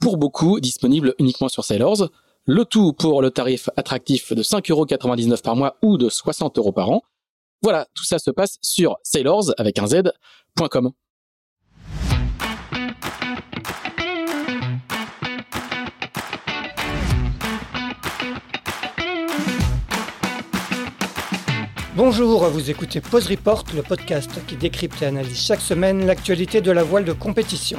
pour beaucoup disponibles uniquement sur Sailors. Le tout pour le tarif attractif de 5,99€ par mois ou de 60 euros par an. Voilà, tout ça se passe sur sailors avec un z.com. Bonjour, vous écoutez Pause Report, le podcast qui décrypte et analyse chaque semaine l'actualité de la voile de compétition.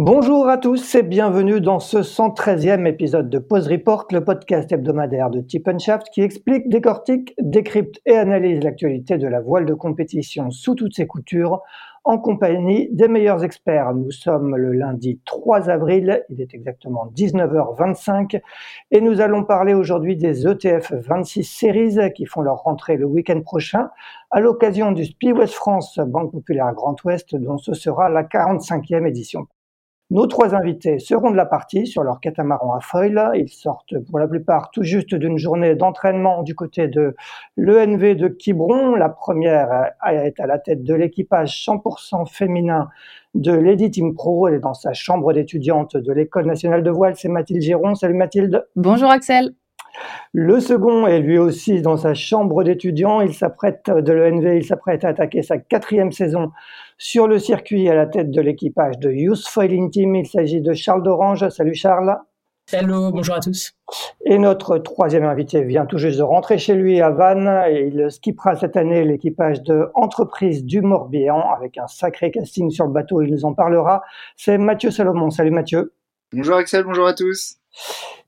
Bonjour à tous et bienvenue dans ce 113e épisode de Pause Report, le podcast hebdomadaire de Tip Shaft qui explique, décortique, décrypte et analyse l'actualité de la voile de compétition sous toutes ses coutures en compagnie des meilleurs experts. Nous sommes le lundi 3 avril, il est exactement 19h25 et nous allons parler aujourd'hui des ETF 26 Series qui font leur rentrée le week-end prochain à l'occasion du Spi West France Banque Populaire Grand Ouest dont ce sera la 45e édition. Nos trois invités seront de la partie sur leur catamaran à foil. Ils sortent pour la plupart tout juste d'une journée d'entraînement du côté de l'ENV de Quiberon. La première est à la tête de l'équipage 100% féminin de Lady Team Pro. Elle est dans sa chambre d'étudiante de l'École nationale de voile. C'est Mathilde Giron. Salut Mathilde. Bonjour Axel. Le second est lui aussi dans sa chambre d'étudiant. Il s'apprête de l'ENV, il s'apprête à attaquer sa quatrième saison sur le circuit à la tête de l'équipage de Youth Foiling Team. Il s'agit de Charles d'Orange. Salut Charles. Hello, bonjour à tous. Et notre troisième invité vient tout juste de rentrer chez lui à Vannes et il skippera cette année l'équipage de Entreprise du Morbihan avec un sacré casting sur le bateau. Il nous en parlera. C'est Mathieu Salomon. Salut Mathieu. Bonjour Axel, bonjour à tous.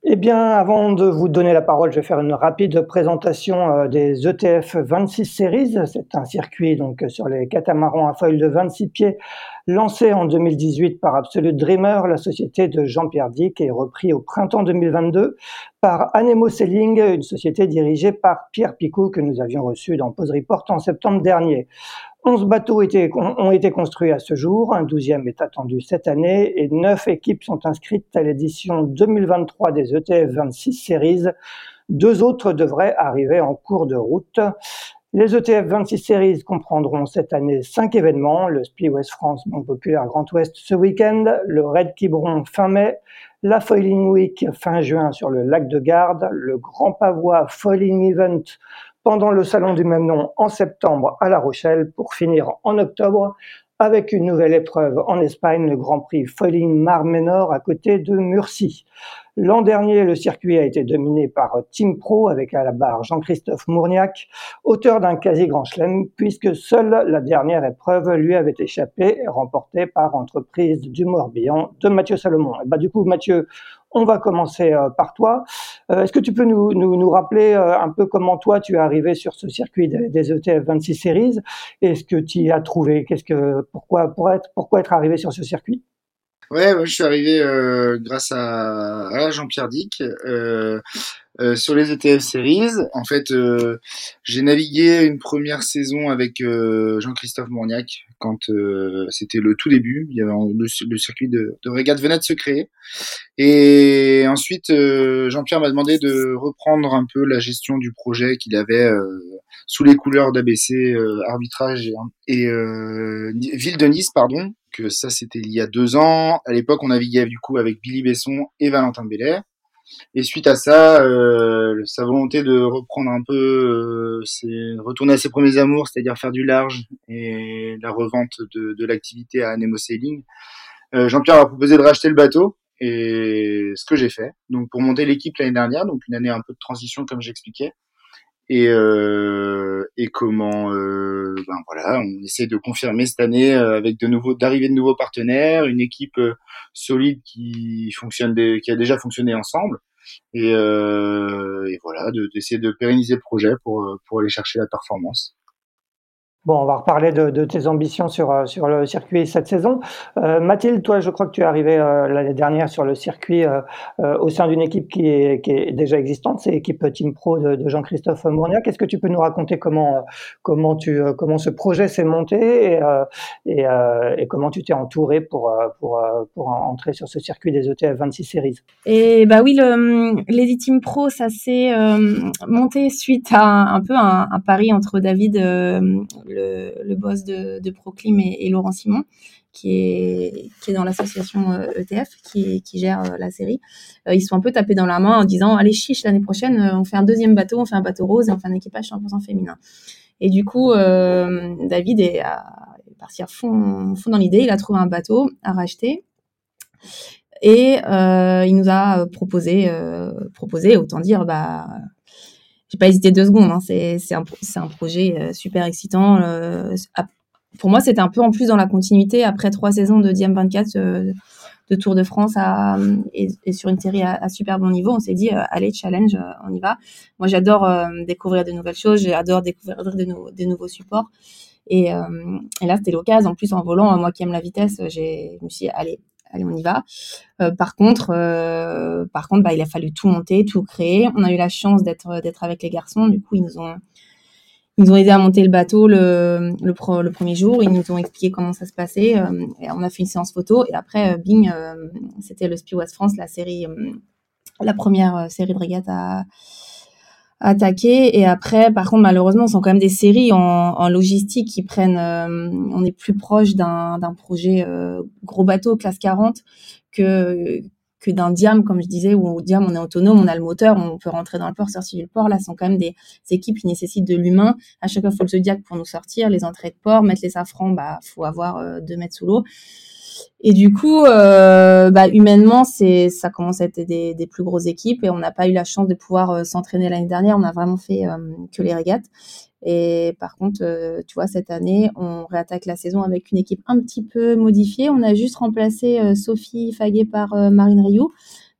Eh bien, avant de vous donner la parole, je vais faire une rapide présentation euh, des ETF 26 Series. C'est un circuit donc sur les catamarans à foil de 26 pieds lancé en 2018 par Absolute Dreamer, la société de Jean-Pierre Dick, et repris au printemps 2022 par Anemo Selling, une société dirigée par Pierre Picot que nous avions reçu dans Pose Report en septembre dernier. 11 bateaux ont été construits à ce jour, un douzième est attendu cette année et neuf équipes sont inscrites à l'édition 2023 des ETF 26 Series. Deux autres devraient arriver en cours de route. Les ETF 26 Series comprendront cette année cinq événements, le Spi West France Banque Populaire Grand Ouest ce week-end, le Red Quiberon fin mai, la Foiling Week fin juin sur le lac de Garde, le Grand Pavois Foiling Event pendant le salon du même nom en septembre à La Rochelle pour finir en octobre avec une nouvelle épreuve en Espagne, le Grand Prix Foiling Mar Menor à côté de Murcie. L'an dernier, le circuit a été dominé par Team Pro avec à la barre Jean-Christophe Mourniac, auteur d'un quasi grand chelem, puisque seule la dernière épreuve lui avait échappé, remportée par Entreprise du Morbihan de Mathieu Salomon. Bah, du coup, Mathieu, on va commencer euh, par toi. Euh, est-ce que tu peux nous, nous, rappeler euh, un peu comment toi tu es arrivé sur ce circuit des, ETF 26 Series? Est-ce que tu y as trouvé? Qu'est-ce que pourquoi pour être pourquoi être arrivé sur ce circuit? Ouais, moi je suis arrivé grâce à, Jean-Pierre Dick. Euh, sur les ETF Series, en fait, euh, j'ai navigué une première saison avec euh, Jean-Christophe Mourniac quand c'était le tout début. Il y avait le, circuit de, de, régate venait de se créer. Et ensuite, Jean-Pierre m'a demandé de reprendre un peu la gestion du projet qu'il avait sous les couleurs d'ABC Arbitrage et, et Ville de Nice, pardon. Que ça, c'était il y a deux ans. À l'époque, on naviguait du coup avec Billy Besson et Valentin Belair. Et suite à ça, euh, sa volonté de reprendre un peu, euh, retourner à ses premiers amours, c'est-à-dire faire du large et la revente de, l'activité à Nemo Sailing. Euh, Jean-Pierre m'a proposé de racheter le bateau et ce que j'ai fait. Donc pour monter l'équipe l'année dernière, donc une année un peu de transition comme j'expliquais. Et et comment ben voilà on essaie de confirmer cette année avec de nouveaux d'arriver de nouveaux partenaires une équipe solide qui fonctionne qui a déjà fonctionné ensemble. Et, et voilà d'essayer de pérenniser le projet pour pour aller chercher la performance Bon, on va reparler de, de, tes ambitions sur, euh, sur le circuit cette saison. Euh, Mathilde, toi, je crois que tu es arrivé euh, l'année dernière sur le circuit euh, euh au sein d'une équipe qui est, qui est, déjà existante, c'est l'équipe Team Pro de, de Jean-Christophe Mourniac. Est-ce que tu peux nous raconter? Comment, comment, tu, comment ce projet s'est monté et, et, et, comment tu t'es entouré pour, pour, pour entrer sur ce circuit des ETF 26 Series? Et bah oui, le, Team Pro, ça s'est monté suite à un, un peu un, un, pari entre David le, boss de, Proclim et, Laurent Simon, qui est, dans l'association ETF, euh, e qui, gère euh, la série. Euh, ils sont un peu tapés dans la main en disant Allez, chiche, l'année prochaine, on fait un deuxième bateau, on fait un bateau rose et on fait un équipage 100% féminin. Et du coup, David est, parti à fond, dans l'idée. Il a trouvé un bateau à racheter. Et il nous a proposé, proposé, autant dire, bah, j'ai pas hésité deux secondes. Hein. C'est un, un, projet euh, super excitant. Euh, pour moi, c'était un peu en plus dans la continuité après trois saisons de DM24 euh, de Tour de France à, et, sur une série à, super bon niveau. On s'est dit, allez, challenge, on y va. Moi, j'adore découvrir de nouvelles choses, j'adore découvrir de, des nouveaux supports. Et, et là, c'était l'occasion. En plus, en volant, moi qui aime la vitesse, je me suis dit, allez, allez, on y va. Euh, par contre, euh, par contre, bah, il a fallu tout monter, tout créer. On a eu la chance d'être d'être avec les garçons. Du coup, ils nous ont ils nous ont aidé à monter le bateau le, le, premier jour. Ils nous ont expliqué comment ça se passait. Euh, et on a fait une séance photo. Et après, bing, c'était le Speed West France, la série, la première série de à, attaquer. Et après, par contre, malheureusement, ce sont quand même des séries en, en logistique qui prennent. Euh, on est plus proche d'un projet euh, gros bateau classe 40 que que d'un diam, comme je disais, où au diam on est autonome, on a le moteur, on peut rentrer dans le port, sortir du port. Là, ce sont quand même des, équipes qui nécessitent de l'humain. À chaque fois, il faut le zodiac pour nous sortir, les entrées de port, mettre les safrans, bah, faut avoir euh, deux mètres sous l'eau. Et du coup, euh, bah, humainement, ça commence à être des, plus grosses équipes et on n'a pas eu la chance de pouvoir euh, s'entraîner l'année dernière. On a vraiment fait euh, que les régates. Et par contre, tu vois, cette année, on réattaque la saison avec une équipe un petit peu modifiée. On a juste remplacé Sophie Faguet par Marine Rioux.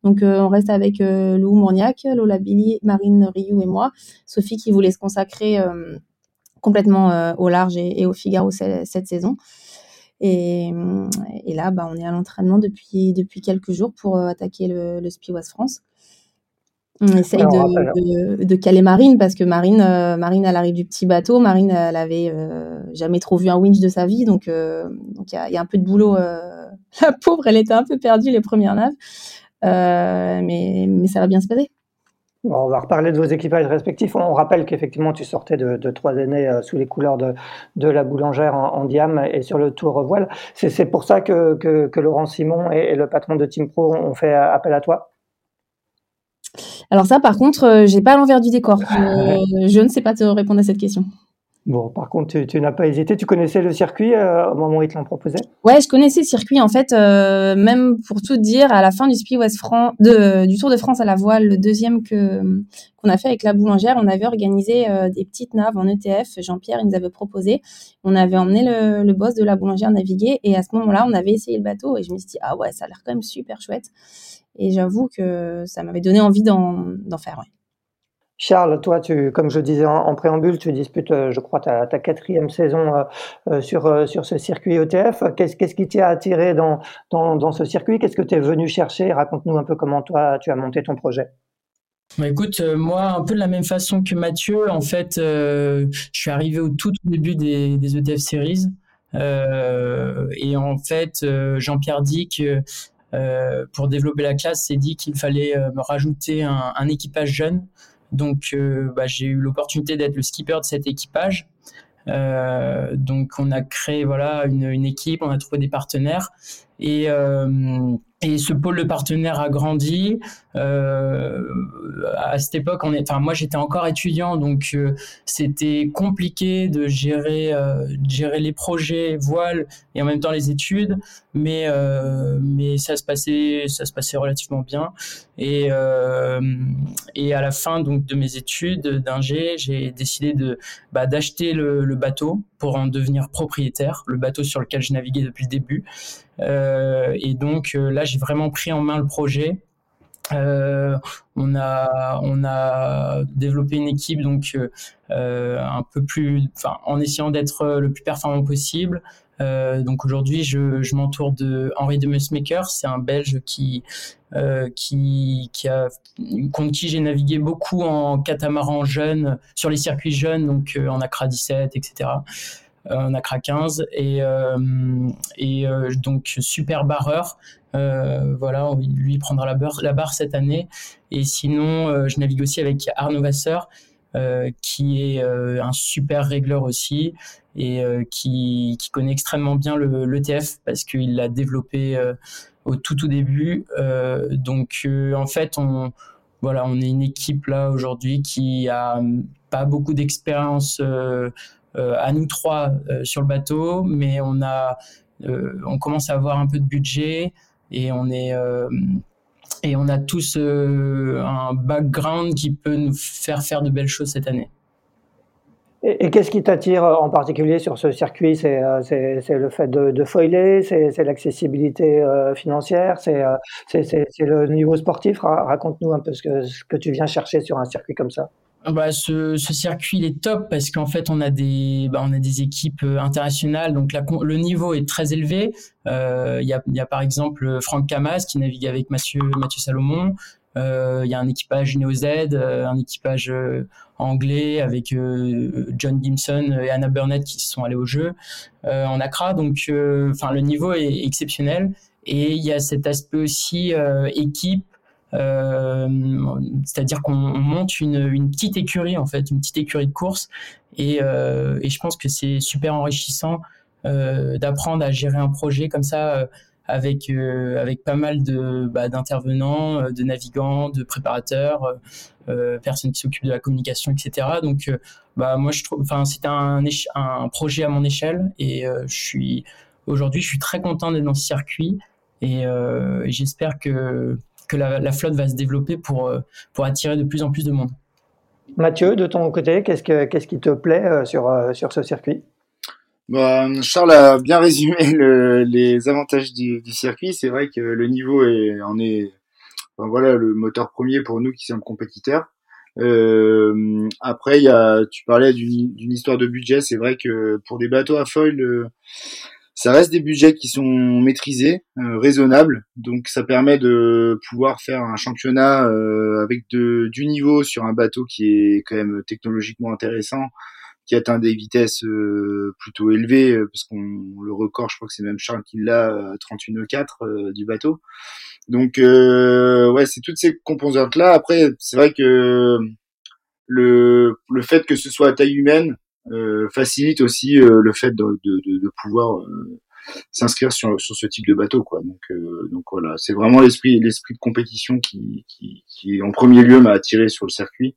Donc, on reste avec Lou Mourniac, Lola Billy, Marine Rioux et moi. Sophie qui voulait se consacrer complètement au large et, au Figaro cette saison. Et, et là, bah, on est à l'entraînement depuis, depuis quelques jours pour euh, attaquer le, le West France. On essaye de, de, caler Marine parce que Marine, euh, Marine, elle arrive du petit bateau. Marine, elle avait euh, jamais trop vu un winch de sa vie, donc donc il y a, y a, un peu de boulot. la pauvre, elle était un peu perdue les premières naves, mais mais ça va bien se passer on va reparler de vos équipages respectifs. On rappelle qu'effectivement, tu sortais de, trois années euh, sous les couleurs de, la boulangère en, diam et sur le tour voile. C'est pour ça que, Laurent Simon et, le patron de Team Pro ont fait appel à toi? Alors ça, par contre, euh, j'ai pas l'envers du décor. je ne sais pas te répondre à cette question. Bon, par contre, tu, n'as pas hésité. Tu connaissais le circuit euh, au moment où ils te l'ont proposé? Ouais, je connaissais le circuit. En fait, euh, même pour tout dire, à la fin du Tour de France à la voile, le deuxième que qu'on a fait avec la boulangère, on avait organisé euh, des petites naves en ETF. Jean-Pierre, il nous avait proposé. On avait emmené le, le boss de la boulangère naviguer et à ce moment-là, on avait essayé le bateau et je me suis dit ah ouais, ça a l'air quand même super chouette. Et j'avoue que ça m'avait donné envie d'en faire. Ouais. Charles, toi, tu, comme je disais en, préambule, tu disputes, euh, je crois, ta, quatrième saison euh, euh, sur, sur ce circuit ETF. Qu'est-ce, qu'est-ce qui t'a attiré dans, dans, ce circuit? Qu'est-ce que tu es venu chercher? Raconte-nous un peu comment toi, tu as monté ton projet. Bah écoute, moi, un peu de la même façon que Mathieu, en fait, je suis arrivé au tout, début des, ETF Series. et en fait, Jean-Pierre Dick, pour développer la classe, s'est dit qu'il fallait me rajouter un équipage jeune. Donc, euh, bah, j'ai eu l'opportunité d'être le skipper de cet équipage. Euh, donc, on a créé voilà une, équipe, on a trouvé des partenaires et euh, et ce pôle de partenaires a grandi. Euh, à cette époque, on est, enfin moi j'étais encore étudiant, donc euh, c'était compliqué de gérer, euh, gérer les projets voile et en même temps les études, mais euh, mais ça se passait, ça se passait relativement bien. Et euh, et à la fin donc de mes études d'ingé, j'ai décidé de bah, d'acheter le, le bateau pour en devenir propriétaire, le bateau sur lequel je naviguais depuis le début. Euh, et donc euh, là, j'ai vraiment pris en main le projet. Euh, on a on a développé une équipe donc un peu plus, en essayant d'être le plus performant possible. Euh, donc aujourd'hui, je, m'entoure de Henri de Musmaker, c'est un Belge qui euh, qui contre qui j'ai navigué beaucoup en catamaran jeune sur les circuits jeunes, donc en Accra 17, etc. Euh, en Accra 15 et, euh, euh, donc super barreur. voilà, lui prendra la, barre, la barre cette année. Et sinon, je navigue aussi avec Arnaud Vasseur, euh, qui est euh, un super régleur aussi et euh, qui, qui, connaît extrêmement bien le l'ETF parce qu'il l'a développé au tout tout début. donc en fait, on voilà, on est une équipe là aujourd'hui qui a pas beaucoup d'expérience euh, à nous trois euh, sur le bateau, mais on a, euh, on commence à avoir un peu de budget et on est et on a tous un background qui peut nous faire faire de belles choses cette année. Et, qu'est-ce qui t'attire en particulier sur ce circuit? C'est le fait de, foiler, c'est l'accessibilité financière, c'est le niveau sportif? Raconte-nous un peu ce que tu viens chercher sur un circuit comme ça. Bah, ce, ce, circuit il est top parce qu'en fait on a des bah, on a des équipes euh, internationales donc la, le niveau est très élevé. Euh, il y, a, y, a, par exemple Franck Camas qui navigue avec Mathieu Mathieu Salomon. Euh, il y a un équipage Z, euh, un équipage anglais avec John Gimson et Anna Burnett qui sont allés au jeu en Accra. Donc enfin le niveau est exceptionnel et il y a cet aspect aussi équipe euh, c'est-à-dire qu'on monte une, une, petite écurie en fait, une petite écurie de course, et, euh, et je pense que c'est super enrichissant euh, d'apprendre à gérer un projet comme ça euh, avec euh, avec pas mal de bah, d'intervenants, euh, de navigants, de préparateurs, personnes qui s'occupent de la communication, etc. Donc bah moi je trouve, enfin c'est un un projet à mon échelle. Et je suis aujourd'hui je suis très content d'être dans ce circuit. Et, et j'espère que que la, flotte va se développer pour, euh, pour attirer de plus en plus de monde. Mathieu, de ton côté, qu'est-ce, que, qu'est-ce qui te plaît euh, sur, euh, sur ce circuit? Bah, Charles a bien résumé les avantages du, circuit. C'est vrai que le niveau est, en est voilà, le moteur premier pour nous qui sommes compétiteurs. Euh, après, il y a, tu parlais d'une, d'une histoire de budget. C'est vrai que pour des bateaux à foil, ça reste des budgets qui sont maîtrisés, euh, raisonnables, donc ça permet de pouvoir faire un championnat euh, avec de, du niveau sur un bateau qui est quand même technologiquement intéressant, qui atteint des vitesses euh, plutôt élevées, parce qu'on le record, je crois que c'est même Charles qui l'a, 31,4 du bateau. Donc ouais, c'est toutes ces composantes là. Après, c'est vrai que le, le fait que ce soit à taille humaine, euh, facilite aussi euh, le fait de, de, de pouvoir euh, s'inscrire sur, sur ce type de bateau quoi. Donc donc voilà c'est vraiment l'esprit l'esprit de compétition qui, qui, qui en premier lieu m'a attiré sur le circuit.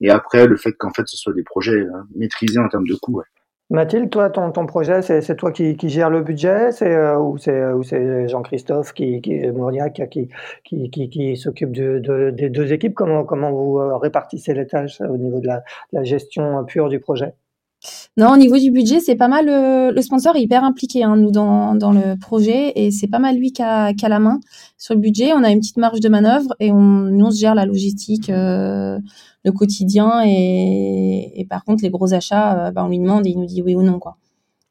Et après le fait qu'en fait ce soit des projets maîtrisés en termes de coûts ouais. Mathilde, toi, ton, ton projet, c'est toi qui, qui gère le budget c'est euh, ou c'est Jean-Christophe qui, qui, qui, qui, qui, s'occupe de, de, des deux équipes? Comment, comment vous répartissez les tâches au niveau de la, la gestion pure du projet? Non, au niveau du budget, c'est pas mal. Euh, le sponsor est hyper impliqué, hein, nous, dans, dans le projet, et c'est pas mal lui qui a, la main sur le budget. On a une petite marge de manœuvre et on, nous, on se gère la logistique, euh, le quotidien, et, et, par contre, les gros achats, euh, bah, on lui demande et il nous dit oui ou non, quoi.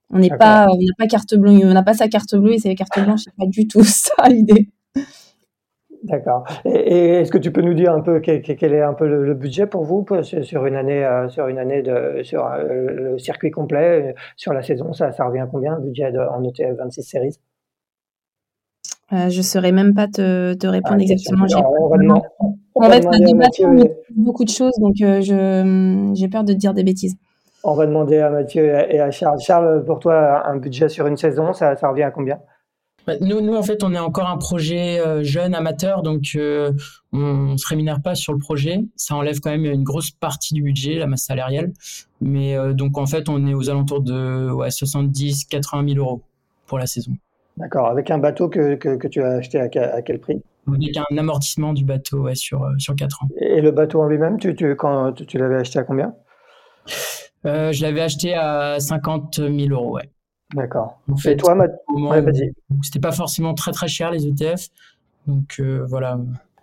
On n'est pas, on n'a pas carte bleue, on n'a pas sa carte bleue et c'est la carte blanche, c'est pas du tout ça l'idée. D'accord. Et, est-ce que tu peux nous dire un peu quel, est un peu le, budget pour vous sur une année, euh, sur une année de, sur euh, le circuit complet, euh, sur la saison, ça, ça revient à combien le budget en ETF 26 séries? Euh, Je ne saurais même pas te, te répondre ah, exactement. on va demander, en fait, beaucoup de choses, donc je, j'ai peur de te dire des bêtises. On va demander à Mathieu et à Charles. Charles, pour toi, un budget sur une saison, ça, ça revient à combien? Nous, nous, en fait, on est encore un projet euh, jeune, amateur, donc euh, on ne se rémunère pas sur le projet. Ça enlève quand même une grosse partie du budget, la masse salariale. Mais euh, donc, en fait, on est aux alentours de ouais, 70, 80 000 euros pour la saison. D'accord. Avec un bateau que, que, que tu as acheté à, à, quel prix? Avec un amortissement du bateau ouais, sur, sur 4 ans. Et le bateau en lui-même, tu, tu, quand, tu, tu l'avais acheté à combien? Je l'avais acheté à 50 000 euros, ouais. D'accord. En fait, Et toi, Matt... ouais, c'était pas forcément très très cher les ETF. Donc euh, voilà.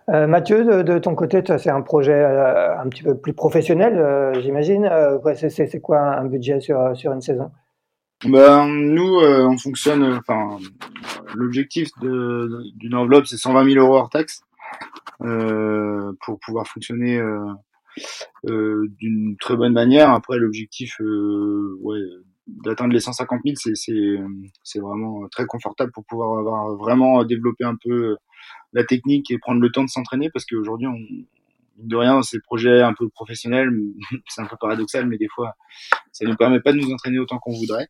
Euh, Mathieu, de, de, ton côté, c'est un projet euh, un petit peu plus professionnel, euh, j'imagine. c'est quoi un budget sur, sur une saison? Ben, Nous, on fonctionne. Enfin, l'objectif d'une enveloppe, c'est 120 000 euros hors taxe pour pouvoir fonctionner d'une très bonne manière. Après, l'objectif, ouais, d'atteindre les 150 000, c'est vraiment très confortable pour pouvoir avoir vraiment développé un peu la technique et prendre le temps de s'entraîner parce qu'aujourd'hui, on, de rien, dans ces projets un peu professionnels, c'est un peu paradoxal, mais des fois, ça ne nous permet pas de nous entraîner autant qu'on voudrait.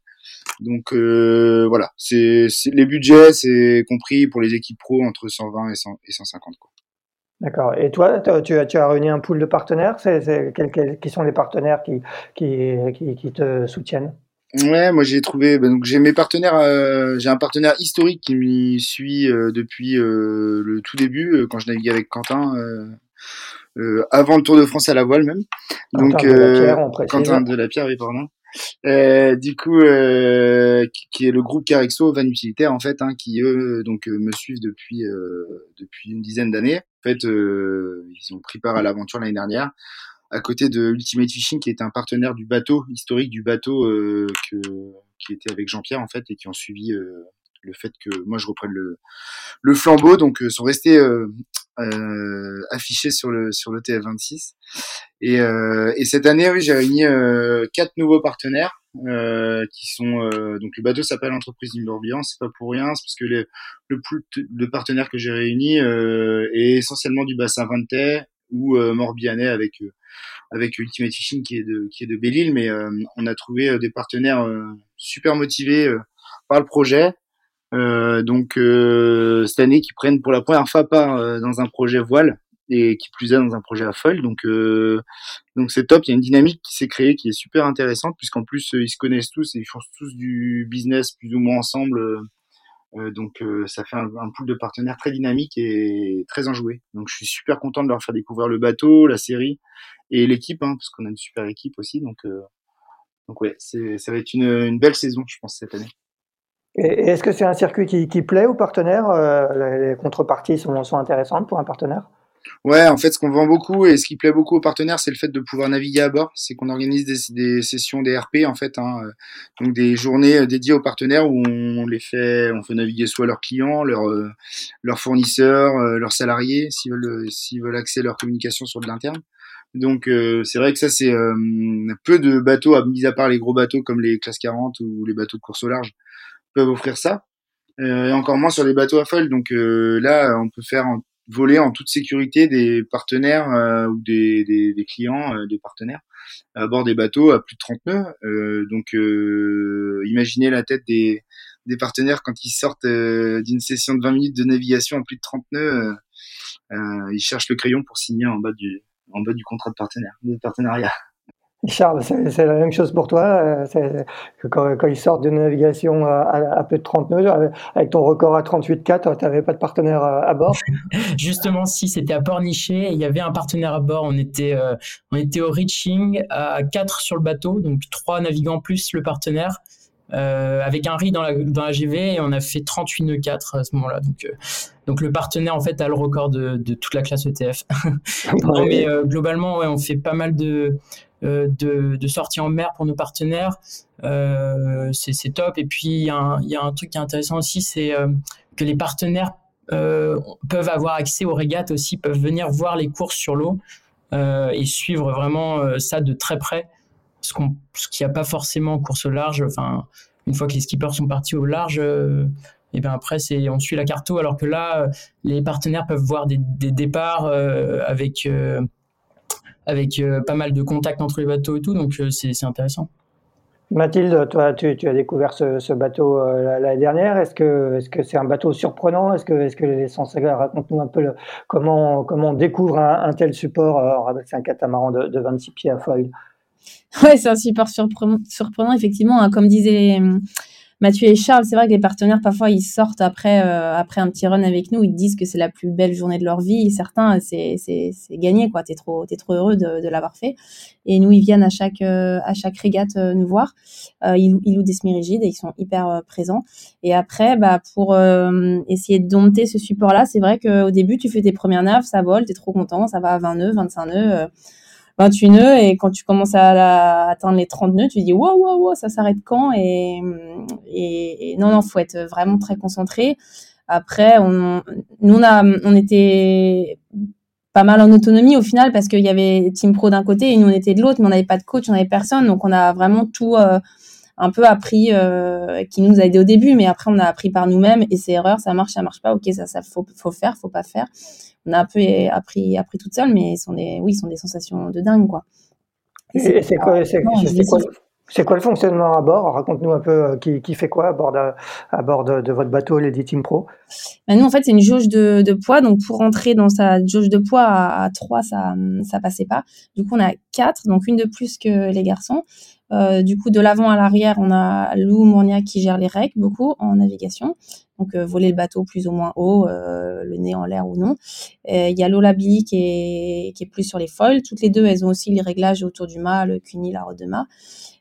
Donc euh, voilà, c'est les budgets, c'est compris pour les équipes pro entre 120 et, 100, et 150. D'accord. Et toi, tu as, tu as réuni un pool de partenaires. C'est, quels, quels, qui sont les partenaires qui, qui, qui te soutiennent? Ouais, moi j'ai trouvé. Bah, donc j'ai mes partenaires. Euh, j'ai un partenaire historique qui me suit euh, depuis euh, le tout début, euh, quand je naviguais avec Quentin, euh, avant le Tour de France à la voile même. Donc Quentin de la Pierre, on Quentin de la Pierre, oui pardon. du coup, qui, qui, est le groupe Carexo Van Utilitaire en fait, hein, qui eux donc me suivent depuis depuis une dizaine d'années. En fait, ils ont pris part à l'aventure l'année dernière à côté de Ultimate Fishing qui était un partenaire du bateau historique du bateau euh, que, qui était avec Jean-Pierre en fait et qui ont suivi euh, le fait que moi je reprenne le, le flambeau. Donc euh, sont restés euh, euh, affichés sur le sur le TF26 et, et cette année oui j'ai réuni quatre nouveaux partenaires qui sont donc le bateau s'appelle Entreprise Orléans c'est pas pour rien c'est parce que les, le plus de partenaires que j'ai réunis est essentiellement du bassin Vantais ou Morbihanais avec avec Ultimate Fishing qui est de qui est de Belle-Île, mais euh, on a trouvé euh, des partenaires euh, super motivés par le projet. donc cette année, qui prennent pour la première fois part dans un projet voile et qui plus est dans un projet à foil. Donc donc c'est top. Il y a une dynamique qui s'est créée qui est super intéressante puisqu'en plus ils se connaissent tous et ils font tous du business plus ou moins ensemble. Donc ça fait un, un, pool de partenaires très dynamique et très enjoué. Donc je suis super content de leur faire découvrir le bateau, la série et l'équipe, hein, parce qu'on a une super équipe aussi. Donc, euh, donc ouais, ça va être une, une, belle saison, je pense, cette année. Est-ce que c'est un circuit qui, qui, plaît aux partenaires euh, Les contreparties sont, sont intéressantes pour un partenaire? Ouais, en fait, ce qu'on vend beaucoup et ce qui plaît beaucoup aux partenaires, c'est le fait de pouvoir naviguer à bord. C'est qu'on organise des, sessions des RP, en fait, hein, euh, donc des journées euh, dédiées aux partenaires où on les fait, on fait naviguer soit leurs clients, leurs leurs fournisseurs, leurs salariés, s'ils veulent s'ils veulent axer leur communication sur de l'interne. Donc euh, c'est vrai que ça c'est euh, peu de bateaux, mis à part les gros bateaux comme les classes 40 ou les bateaux de course au large, peuvent offrir ça. Euh, et encore moins sur les bateaux à foil. Donc là, on peut faire voler en toute sécurité des partenaires ou des, clients, des partenaires à bord des bateaux à plus de 30 nœuds. donc imaginez la tête des, des partenaires quand ils sortent d'une session de 20 minutes de navigation à plus de 30 nœuds. ils cherchent le crayon pour signer en bas du, en bas du contrat de partenaire, de partenariat. Charles, c'est la même chose pour toi. Euh, quand, quand, ils sortent de navigation à, à, peu de 30 nœuds, avec ton record à 38,4, tu n'avais pas de partenaire à, bord? Justement, si, c'était à Pornichet. Il y avait un partenaire à bord. On était, euh, on était au reaching à 4 sur le bateau, donc 3 navigants plus le partenaire. Euh, avec un riz dans la, dans la GV et on a fait 38 nœuds 4 à ce moment-là. Donc, euh, donc le partenaire en fait a le record de, de toute la classe ETF. non, mais euh, globalement, ouais, on fait pas mal de, euh, de, de, sorties en mer pour nos partenaires. Euh, c'est top. Et puis il y, y, a un truc qui est intéressant aussi, c'est que les partenaires peuvent avoir accès aux régates aussi, peuvent venir voir les courses sur l'eau et suivre vraiment ça de très près ce qu'il n'y a pas forcément en course au large. Enfin, une fois que les skippers sont partis au large, euh, et bien après c'est on suit la carte alors que là les partenaires peuvent voir des, des départs euh, avec euh, avec pas mal de contacts entre les bateaux et tout, donc c'est intéressant. Mathilde, toi, tu, as découvert ce, bateau euh, l'année dernière. Est-ce que est-ce que c'est un bateau surprenant? Est-ce que est-ce que les Sansaga raconte-nous un peu comment comment on découvre un, tel support euh, C'est un catamaran de, 26 pieds à foil? Ouais, c'est un support surprenant, surprenant effectivement. Hein. comme disait Mathieu et Charles, c'est vrai que les partenaires, parfois, ils sortent après, euh, après un petit run avec nous, ils disent que c'est la plus belle journée de leur vie. Certains, c'est, gagné, quoi. T'es trop, trop heureux de, l'avoir fait. Et nous, ils viennent à chaque, euh, à chaque régate euh, nous voir. ils, ils louent des semi-rigides et ils sont hyper présents. Et après, bah, pour essayer de dompter ce support-là, c'est vrai qu'au début, tu fais tes premières naves, ça vole, t'es trop content, ça va à 20 nœuds, 25 nœuds 28 nœuds et quand tu commences à, atteindre les 30 nœuds, tu dis wow, wow, wow, ça s'arrête quand et, et, non, non, faut être vraiment très concentré. Après, on, nous, on, était pas mal en autonomie au final parce qu'il y avait Team Pro d'un côté et nous, on était de l'autre, mais on n'avait pas de coach, on n'avait personne. Donc, on a vraiment tout euh, un peu appris, euh, qui nous a aidé au début, mais après, on a appris par nous-mêmes et c'est erreurs, ça marche, ça marche pas. Ok, ça, ça faut, faut faire, faut pas faire on a un peu appris, appris toute seule, mais sont des, oui, sont des sensations de dingue, quoi. c'est quoi, c'est, quoi, le fonctionnement à bord? Raconte-nous un peu euh, qui, qui, fait quoi à bord de, à bord de, votre bateau, l'Edit Team Pro? Ben, Nous, en fait, c'est une jauge de, de, poids. Donc, pour rentrer dans sa jauge de poids à, à 3, ça ça passait pas. Du coup, on a 4, donc une de plus que les garçons. Euh, du coup, de l'avant à l'arrière, on a Lou Mournia qui gère les règles beaucoup en navigation. Donc, euh, voler le bateau plus ou moins haut, euh, le nez en l'air ou non. Il y a Lola Billy qui est, plus sur les foils. Toutes les deux, elles ont aussi les réglages autour du mât, le cuni, la rode de mât.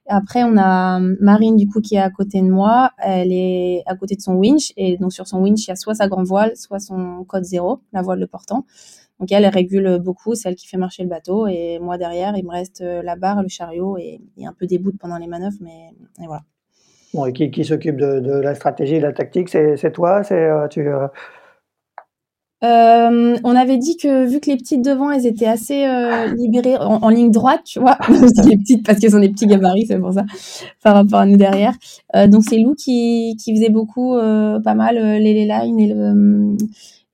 Après, on a Marine, du coup, qui est à côté de moi. Elle est à côté de son winch. Et donc, sur son winch, il y a soit sa grande voile, soit son code zéro, la voile de portant. Donc elle, régule beaucoup, celle qui fait marcher le bateau. Et moi derrière, il me reste euh, la barre, le chariot et, un peu des bouts pendant les manœuvres, mais voilà. Bon, et qui, s'occupe de, la stratégie, de la tactique C'est toi C'est euh, tu euh? on avait dit que vu que les petites devant, elles étaient assez libérées en, ligne droite, tu vois, les petites parce qu'elles sont des petits gabarits, c'est pour ça, par rapport à nous derrière. donc c'est Lou qui, qui faisait beaucoup, pas mal les, les lines et le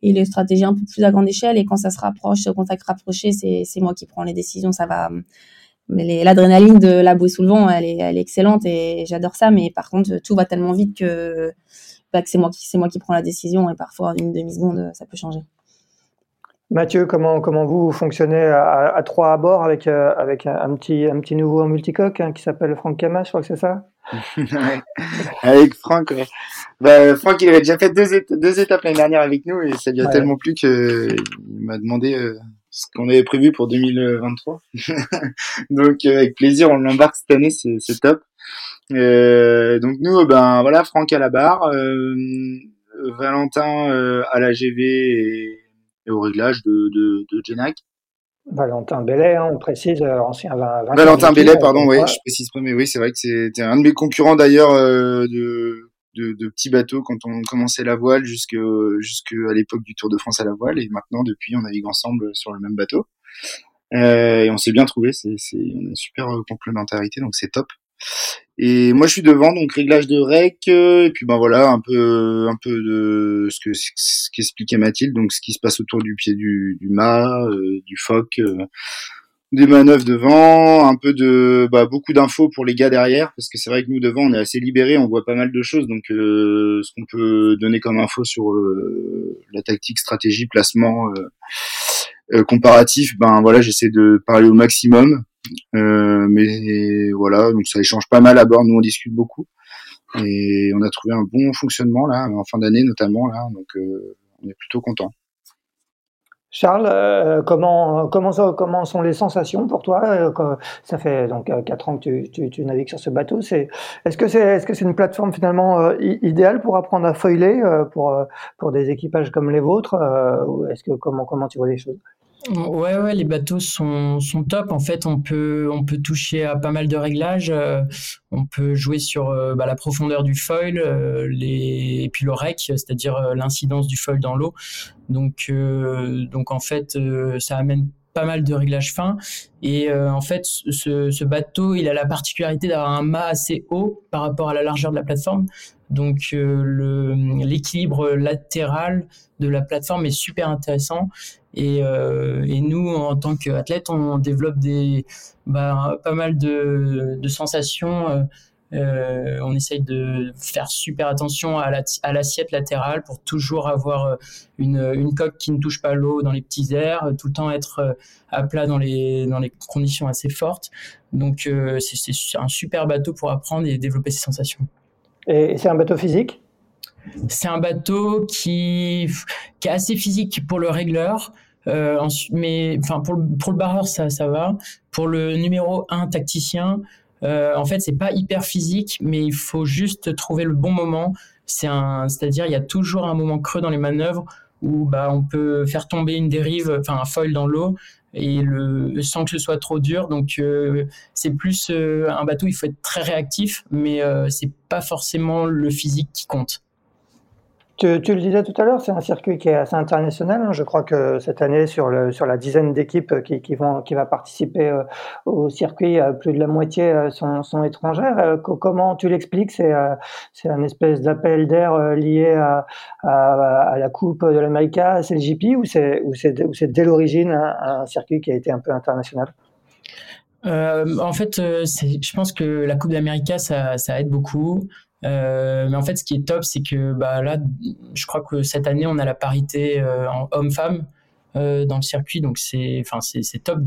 et les stratégies un peu plus à grande échelle. Et quand ça se rapproche, au contact rapproché, c'est moi qui prends les décisions. Ça va. Mais l'adrénaline de la bouée sous le vent, elle est, elle est excellente et j'adore ça. Mais par contre, tout va tellement vite que, bah, c'est moi qui moi qui prends la décision et parfois une demi seconde, ça peut changer. Mathieu, comment, comment vous fonctionnez à, trois à bord avec, euh, avec un, petit, un petit nouveau en multicoque hein, qui s'appelle Franck Camas, je crois que c'est ça? Avec Franck, bah, Franck, il avait déjà fait deux, deux étapes l'année dernière avec nous et ça lui a tellement plu qu'il m'a demandé euh, ce qu'on avait prévu pour 2023. donc euh, avec plaisir, on l'embarque cette année, c'est top. donc nous, ben voilà, Franck à la barre, Valentin à la GV et et au réglage de, de, de Genac. Valentin Bellet, hein, on précise, euh, ancien Valentin Bellet, pardon, oui, je précise pas, mais oui, c'est vrai que c'était un de mes concurrents d'ailleurs euh, de, de, de, petits bateaux quand on commençait la voile jusque jusqu'à l'époque du Tour de France à la voile, et maintenant depuis on navigue ensemble sur le même bateau. Euh, et on s'est bien trouvé, c'est une super complémentarité, donc c'est top. Et moi, je suis devant, donc réglage de rec, euh, et puis ben voilà, un peu, un peu de ce que ce qu'expliquait Mathilde, donc ce qui se passe autour du pied du, mât, euh, du foc, euh, des manœuvres devant, un peu de, bah, beaucoup d'infos pour les gars derrière, parce que c'est vrai que nous devant, on est assez libérés, on voit pas mal de choses, donc ce qu'on peut donner comme info sur la tactique, stratégie, placement comparatif, ben voilà, j'essaie de parler au maximum. Euh, mais voilà, donc ça échange pas mal à bord. Nous, on discute beaucoup et on a trouvé un bon fonctionnement là en fin d'année notamment là, donc euh, on est plutôt content. Charles, euh, comment, comment, comment sont les sensations pour toi Ça fait donc quatre ans que tu, tu, navigues sur ce bateau. C'est, est-ce que c'est est -ce c'est une plateforme finalement idéale pour apprendre à foiler pour, pour des équipages comme les vôtres Est-ce que comment, comment tu vois les choses? Ouais, ouais, les bateaux sont, top. En fait, on peut, toucher à pas mal de réglages. Euh, on peut jouer sur euh, bah, la profondeur du foil, euh, et puis le rec, c'est-à-dire l'incidence du foil dans l'eau. Donc, donc en fait, ça amène pas mal de réglages fins. Et en fait, ce, bateau, il a la particularité d'avoir un mât assez haut par rapport à la largeur de la plateforme. Donc l'équilibre latéral de la plateforme est super intéressant et, euh, et nous, en tant qu'athlètes, on développe des, bah, pas mal de, de sensations euh, Euh, on essaye de faire super attention à l'assiette latérale pour toujours avoir une, une, coque qui ne touche pas l'eau dans les petits airs, tout le temps être à plat dans les, dans les conditions assez fortes. Donc c'est un super bateau pour apprendre et développer ses sensations. Et c'est un bateau physique? C'est un bateau qui, qui est assez physique pour le régleur. Euh, mais enfin pour le, pour le barreur ça, ça va. Pour le numéro 1 tacticien, euh, en fait c'est pas hyper physique, mais il faut juste trouver le bon moment. C'est un, c'est-à-dire il y a toujours un moment creux dans les manœuvres où bah on peut faire tomber une dérive, enfin un foil dans l'eau et le sans que ce soit trop dur. Donc euh, c'est plus euh, un bateau, il faut être très réactif, mais euh, c'est pas forcément le physique qui compte. Tu, le disais tout à l'heure, c'est un circuit qui est assez international. Hein. Je crois que cette année, sur, la dizaine d'équipes qui, vont, va participer euh, au circuit, euh, plus de la moitié euh, sont, étrangères. comment tu l'expliques? C'est un espèce d'appel d'air lié à, la Coupe de l'Amérique, c'est le ou c'est dès l'origine un, un, circuit qui a été un peu international? En fait, je pense que la Coupe d'Amérique, ça, ça aide beaucoup. Euh, mais en fait, ce qui est top, c'est que bah, là, je crois que cette année, on a la parité euh, en homme-femme euh, dans le circuit. Donc, c'est, enfin, top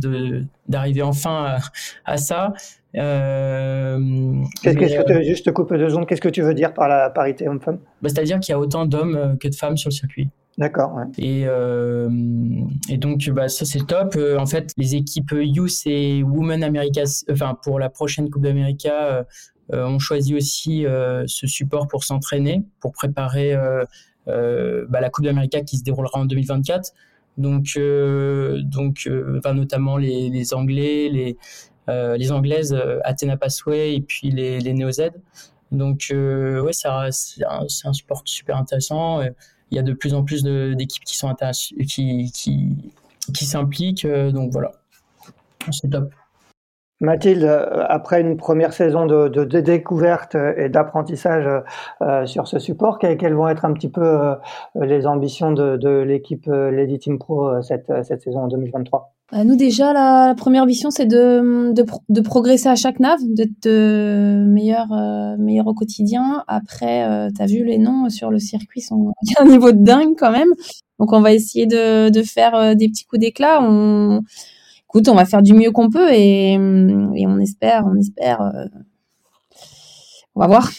d'arriver enfin à, ça. Qu'est-ce que tu, juste coupe deux secondes, qu'est-ce que tu veux dire par la parité homme-femme bah, C'est-à-dire qu'il y a autant d'hommes que de femmes sur le circuit. D'accord. Ouais. Et, et donc, bah, ça, c'est top. en fait, les équipes Youth et Women America, enfin, pour la prochaine Coupe d'Amérique, on choisit aussi euh, ce support pour s'entraîner, pour préparer euh, bah, la Coupe d'Amérique qui se déroulera en 2024. Donc, donc notamment les, Anglais, les, les Anglaises, Athena Passway et puis les, les Neo-Z. Donc, ouais, c'est un, un, support super intéressant. Il y a de plus en plus d'équipes qui sont qui, qui, qui s'impliquent. donc voilà, c'est top. Mathilde, euh, après une première saison de, découverte et d'apprentissage euh, sur ce support, quelles, vont être un petit peu euh, les ambitions de, l'équipe Lady Team Pro cette, saison en 2023 bah, nous déjà, la, première mission, c'est de, progresser à chaque nav, d'être meilleur, meilleur au quotidien. Après, tu as vu les noms sur le circuit, sont à un niveau de dingue quand même. Donc on va essayer de, faire des petits coups d'éclat. Écoute, on va faire du mieux qu'on peut et, on espère, on espère. Euh, on va voir.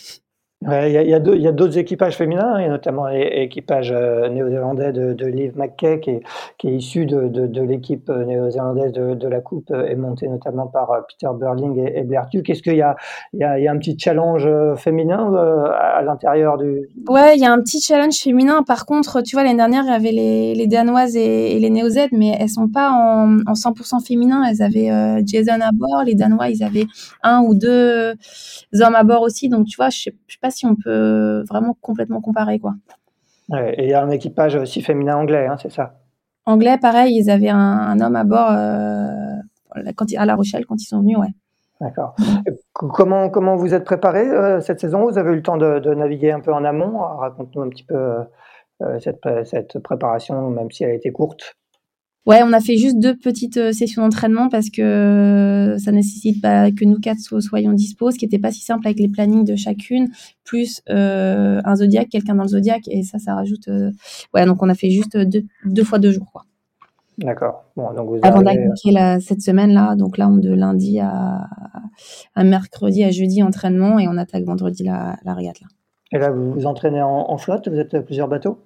Il y, a, d'autres équipages féminins, y a notamment l'équipage euh, néo-zélandais de, Liv McKay, qui est, issu de, l'équipe euh, néo-zélandaise de, la Coupe et monté notamment par euh, Peter Burling et, Blair Tuck. Est-ce qu'il y a, y, a, un petit challenge féminin à l'intérieur du... Ouais, il y a un petit challenge féminin. Par contre, tu vois, l'année dernière, il y avait les, Danoises et, les néo-z, mais elles sont pas en, 100% féminin. Elles avaient Jason à bord. Les Danois, ils avaient un ou deux hommes à bord aussi. Donc, tu vois, je sais, je sais pas si on peut vraiment complètement comparer, quoi. et il y a un équipage aussi féminin anglais, hein, c'est ça? Anglais, pareil, ils avaient un, homme à bord euh, quand, à La Rochelle quand ils sont venus, ouais. D'accord. Comment, comment vous êtes préparé euh, cette saison? Vous avez eu le temps de, naviguer un peu en amont? Raconte-nous un petit peu euh, cette, cette préparation, même si elle a été courte. Ouais, on a fait juste deux petites euh, sessions d'entraînement parce que euh, ça nécessite pas que nous quatre soyons dispo, ce qui n'était pas si simple avec les plannings de chacune, plus euh, un zodiaque, quelqu'un dans le zodiaque, et ça, ça rajoute. Ouais, donc on a fait juste deux, deux fois deux jours, quoi. D'accord. Bon, donc vous Avant cette semaine-là, donc là, on de lundi à, à, mercredi à jeudi entraînement et on attaque vendredi la, la régate. Là. Et là, vous vous entraînez en flotte Vous êtes plusieurs bateaux?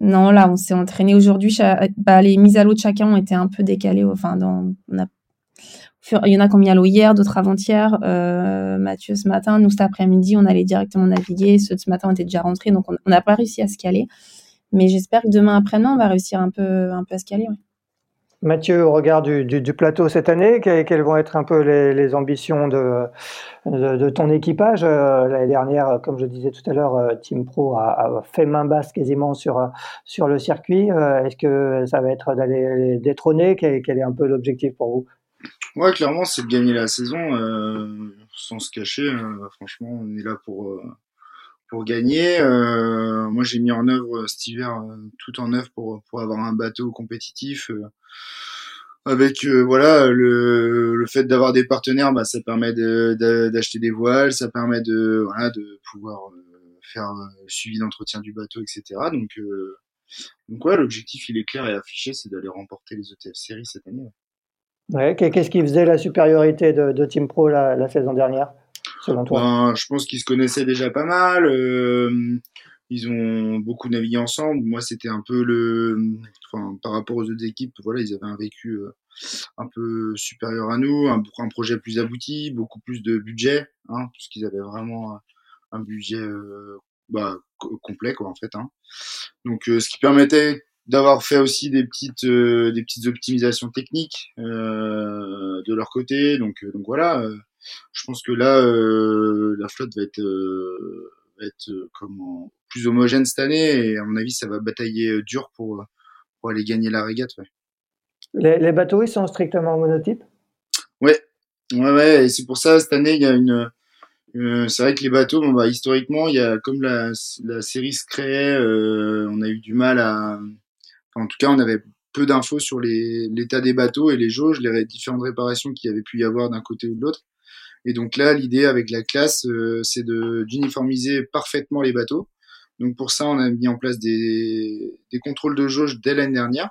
Non, là, on s'est entraîné aujourd'hui. Bah, les mises à l'eau de chacun ont été un peu décalées. Enfin, dans, on a, il y en a qui ont mis à l'eau hier, d'autres avant-hier. Euh, Mathieu ce matin, nous cet après-midi, on allait directement naviguer. Ceux de ce matin étaient déjà rentrés, donc on n'a pas réussi à se caler. Mais j'espère que demain après-demain, on va réussir un peu, un peu à se caler. Mathieu, au regard du, plateau cette année, quelles vont être un peu les, ambitions de, ton équipage euh, L'année dernière, comme je disais tout à l'heure, euh, Team Pro a, fait main basse quasiment sur, sur le circuit. Euh, est-ce que ça va être d'aller détrôner? Quel, quel, est un peu l'objectif pour vous? Ouais, clairement, c'est de gagner la saison sans se cacher. franchement, on est là pour pour gagner. moi, j'ai mis en œuvre cet hiver tout en œuvre pour pour avoir un bateau compétitif avec voilà le, le fait d'avoir des partenaires, bah, ça permet d'acheter des voiles, ça permet de voilà de pouvoir faire le suivi d'entretien du bateau, etc. Donc donc ouais, l'objectif il est clair et affiché, c'est d'aller remporter les ETF Series cette année. Ouais, qu'est-ce qui faisait la supériorité de, de Team Pro la, la, saison dernière, ben, Je pense qu'ils se connaissaient déjà pas mal. Euh, ils ont beaucoup navigué ensemble. Moi, c'était un peu le, enfin, par rapport aux autres équipes, voilà, ils avaient un vécu euh, un peu supérieur à nous, un, projet plus abouti, beaucoup plus de budget, hein, puisqu'ils avaient vraiment un budget euh, bah, complet, quoi, en fait. Hein. Donc, euh, ce qui permettait d'avoir fait aussi des petites euh, des petites optimisations techniques euh, de leur côté donc donc voilà je pense que là la flotte va être va être comment plus homogène cette année et à mon avis ça va batailler dur pour pour aller gagner la régate ouais. les, les bateaux ils sont strictement monotypes ouais ouais ouais et c'est pour ça cette année il y a une euh, c'est vrai que les bateaux, bon, bah, historiquement, il y a comme la, la série se créait, euh, on a eu du mal à, en tout cas, on avait peu d'infos sur l'état des bateaux et les jauges, les différentes réparations qu'il y avait pu y avoir d'un côté ou de l'autre. Et donc là, l'idée avec la classe, euh, c'est d'uniformiser parfaitement les bateaux. Donc pour ça, on a mis en place des, des contrôles de jauge dès l'année dernière.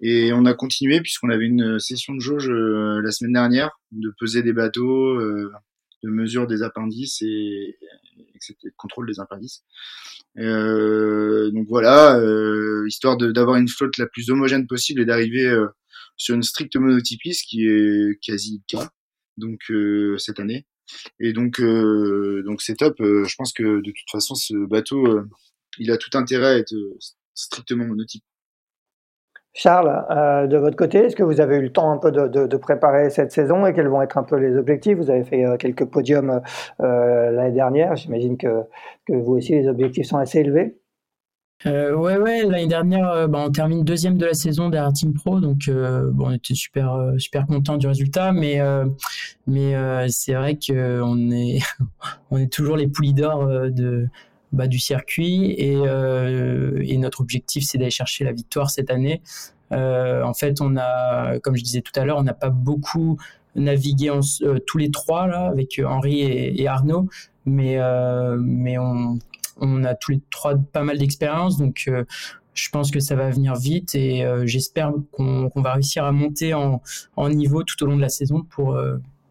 Et on a continué puisqu'on avait une session de jauge euh, la semaine dernière, de peser des bateaux, euh, de mesure des appendices et, etc., de contrôle des appendices. Euh, donc voilà, euh, histoire d'avoir une flotte la plus homogène possible et d'arriver euh, sur une stricte monotypie, ce qui est quasi le cas. Donc euh, cette année. Et donc euh, donc c'est top. je pense que de toute façon ce bateau, il a tout intérêt à être strictement monotype. Charles, euh, de votre côté, est-ce que vous avez eu le temps un peu de, de, de, préparer cette saison et quels vont être un peu les objectifs? Vous avez fait euh, quelques podiums euh, l'année dernière. J'imagine que, que, vous aussi, les objectifs sont assez élevés. Euh, ouais, ouais. L'année dernière, bah, on termine deuxième de la saison derrière Team Pro, donc bon, on était super, super content du résultat, mais mais c'est vrai qu'on est on est toujours les poulies d'or bah, du circuit et, euh, et notre objectif c'est d'aller chercher la victoire cette année. Euh, en fait, on a, comme je disais tout à l'heure, on n'a pas beaucoup navigué euh, tous les trois là avec Henri et, et Arnaud, mais mais on, on a tous les trois pas mal d'expérience, donc je pense que ça va venir vite et j'espère qu'on va réussir à monter en, en, niveau tout au long de la saison pour